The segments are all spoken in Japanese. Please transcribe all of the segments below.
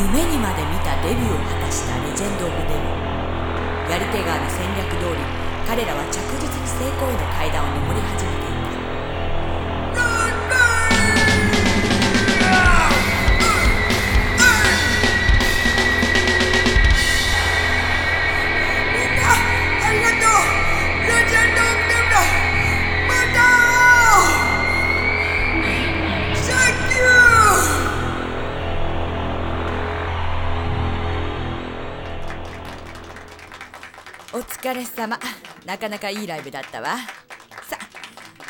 夢にまで見たデビューを果たしたレジェンド・オブ・デブやり手側の戦略通り彼らは着実に成功への階段を上り始めて疲れ様。なかなかいいライブだったわ。さあ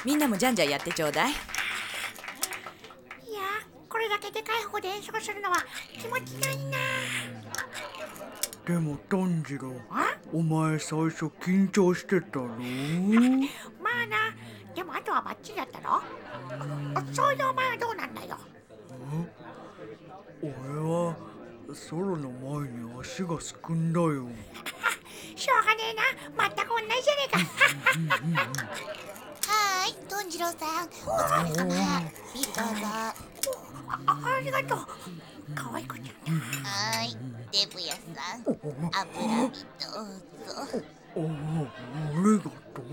みんなもじゃんじゃんやってちょうだい。いやこれだけでかい方で演奏するのは気持ちがいいな。でも炭治郎あ？お前最初緊張してたろ？まあなでもあとはバッチリだったろ？そういうお前はどうなんだよ。俺はソロの前に足がすくんだよ じじゃねえかはーい、トンジローさん、お疲れ様。ビールどうあありがとう可愛い子ちゃんーい、デブヤさん、どうぞ。おおありがとう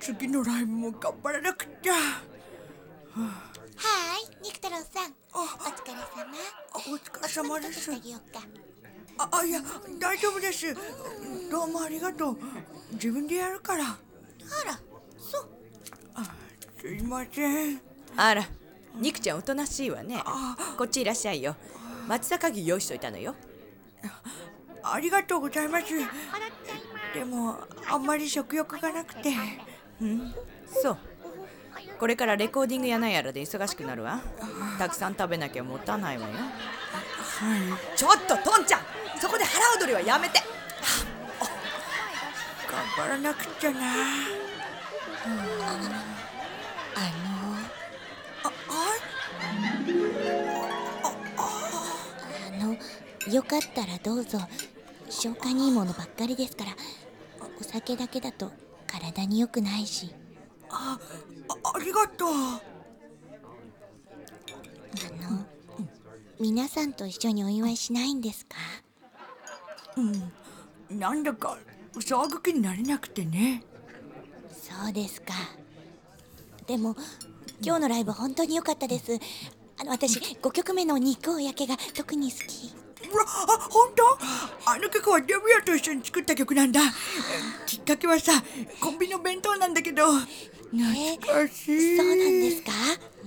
次のライブも頑張らなくちゃはーい、肉太郎さん、お疲れ様。お疲れ様ですあ。ああいや大丈夫です。どうもありがとう。自分でやるから。あら、そう。すいません。あら肉ちゃんおとなしいわね。こっちいらっしゃいよ。松阪牛用意しといたのよ。ありがとうございます。でもあんまり食欲がなくて。そう。これからレコーディングやなんやらで忙しくなるわ。たくさん食べなきゃ持たないわよ。ちょっとトンちゃんそこで腹踊りはやめて頑張らなくちゃなあの、よかったらどうぞ。消化にいいものばっかりですから、お酒だけだと体に良くないし。あありがとうあの、皆さんと一緒にお祝いしないんですか？なんだか騒ぐ気になれなくてねそうですか。でも、今日のライブ本当に良かったです。あの、私、5曲目の肉を焼けが特に好き。あ本当？あの曲はデビューと一緒に作った曲なんだきっかけはさコンビニの弁当なんだけどえ懐かしい。そうなんですか？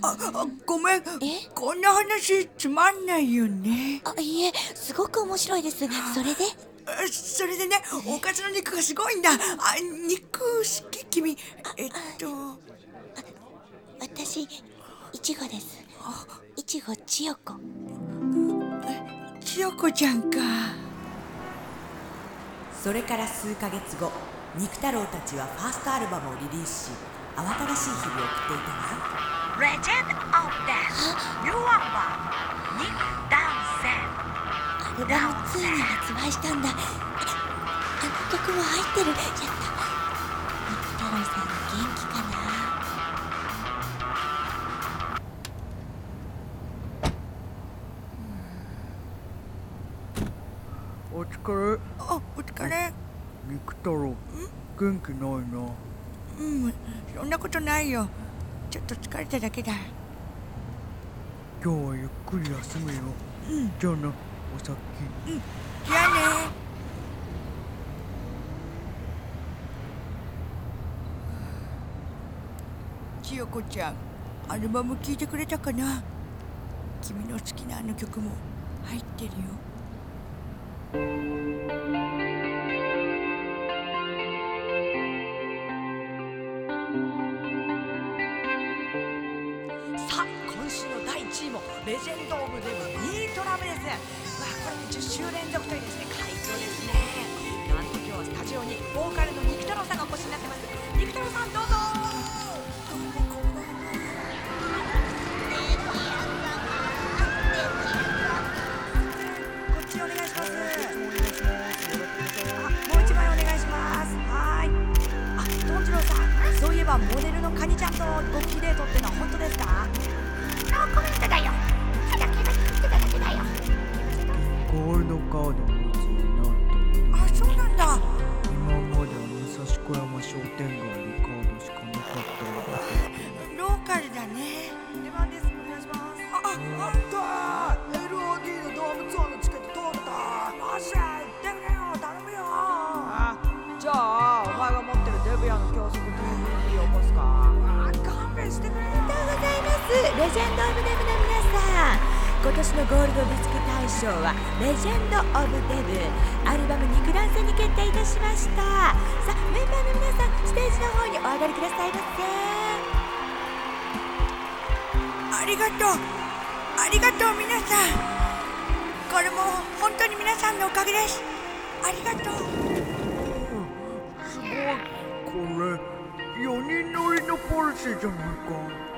ああごめん。え？こんな話つまんないよね。あ、いえ、すごく面白いです。それで？あそれでねおかずの肉がすごいんだ。あ肉好き君。えっと。私、いちごです。いちご千代子。千代子ちゃんか。それから数ヶ月後肉太郎たちはファーストアルバムをリリースし慌ただしい日々を送っていたが Legend of Death. New Album Nick Down アルバム2に発売したんだ。ああの曲も入ってる。やった。肉太郎さん元気かな。お疲れ。あお疲れ。肉太郎。元気ないなうんそんなことないよ。ちょっと疲れただけだ。今日はゆっくり休めよ。うん。じゃあなお先うんじゃあね。千代子ちゃんアルバム聴いてくれたかな？君の好きなあの曲も入ってるよレジェンド・オブ・デブニートラブですまあこれで10週連続というですね快挙ですねなんと今日はスタジオにボーカルの肉太郎さんがお越しになってます肉太郎さんどうぞこっちお願いしますあもう一枚お願いしますはい。あトンジローさんそういえばモデルのカニちゃんとごきデートってのドカードを持つようになったあそうなんだ。今までは武蔵小山商店街のカードしかなかったローカルだね。出番です。お願いします。あああった LOD のドームツアーのチケット取った。マジ行ってくれよ。頼むよ。あじゃあお前が持ってるデブヤの教則 DVD を起こすか。あ勘弁してくれ。よおはようございます。レジェンド・オブ・デブの皆さん今年のゴールドディスク大賞はレジェンド・オブ・デブアルバム肉弾戦に決定いたしました。さあメンバーの皆さんステージの方にお上がりくださいませ。ありがとう。ありがとう皆さん。これも本当に皆さんのおかげです。ありがとう。すごいこれ4人乗りのポルシェじゃないか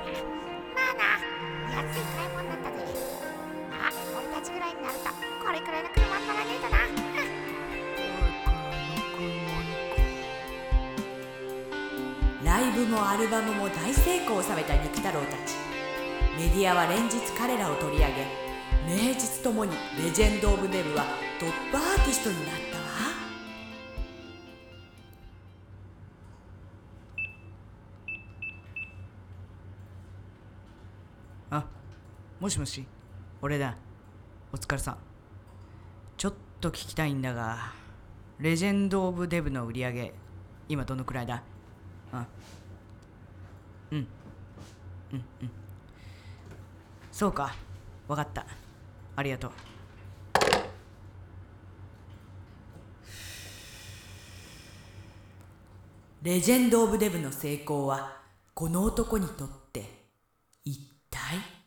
ブもアルバムも大成功を収めた肉太郎たち。メディアは連日彼らを取り上げ名実ともにレジェンド・オブ・デブはトップアーティストになったわ。あもしもし。俺だ。お疲れさん。ちょっと聞きたいんだがレジェンド・オブ・デブの売り上げ今どのくらいだ？あうんうんそうか。分かった。ありがとう。レジェンド・オブ・デブの成功はこの男にとって一体？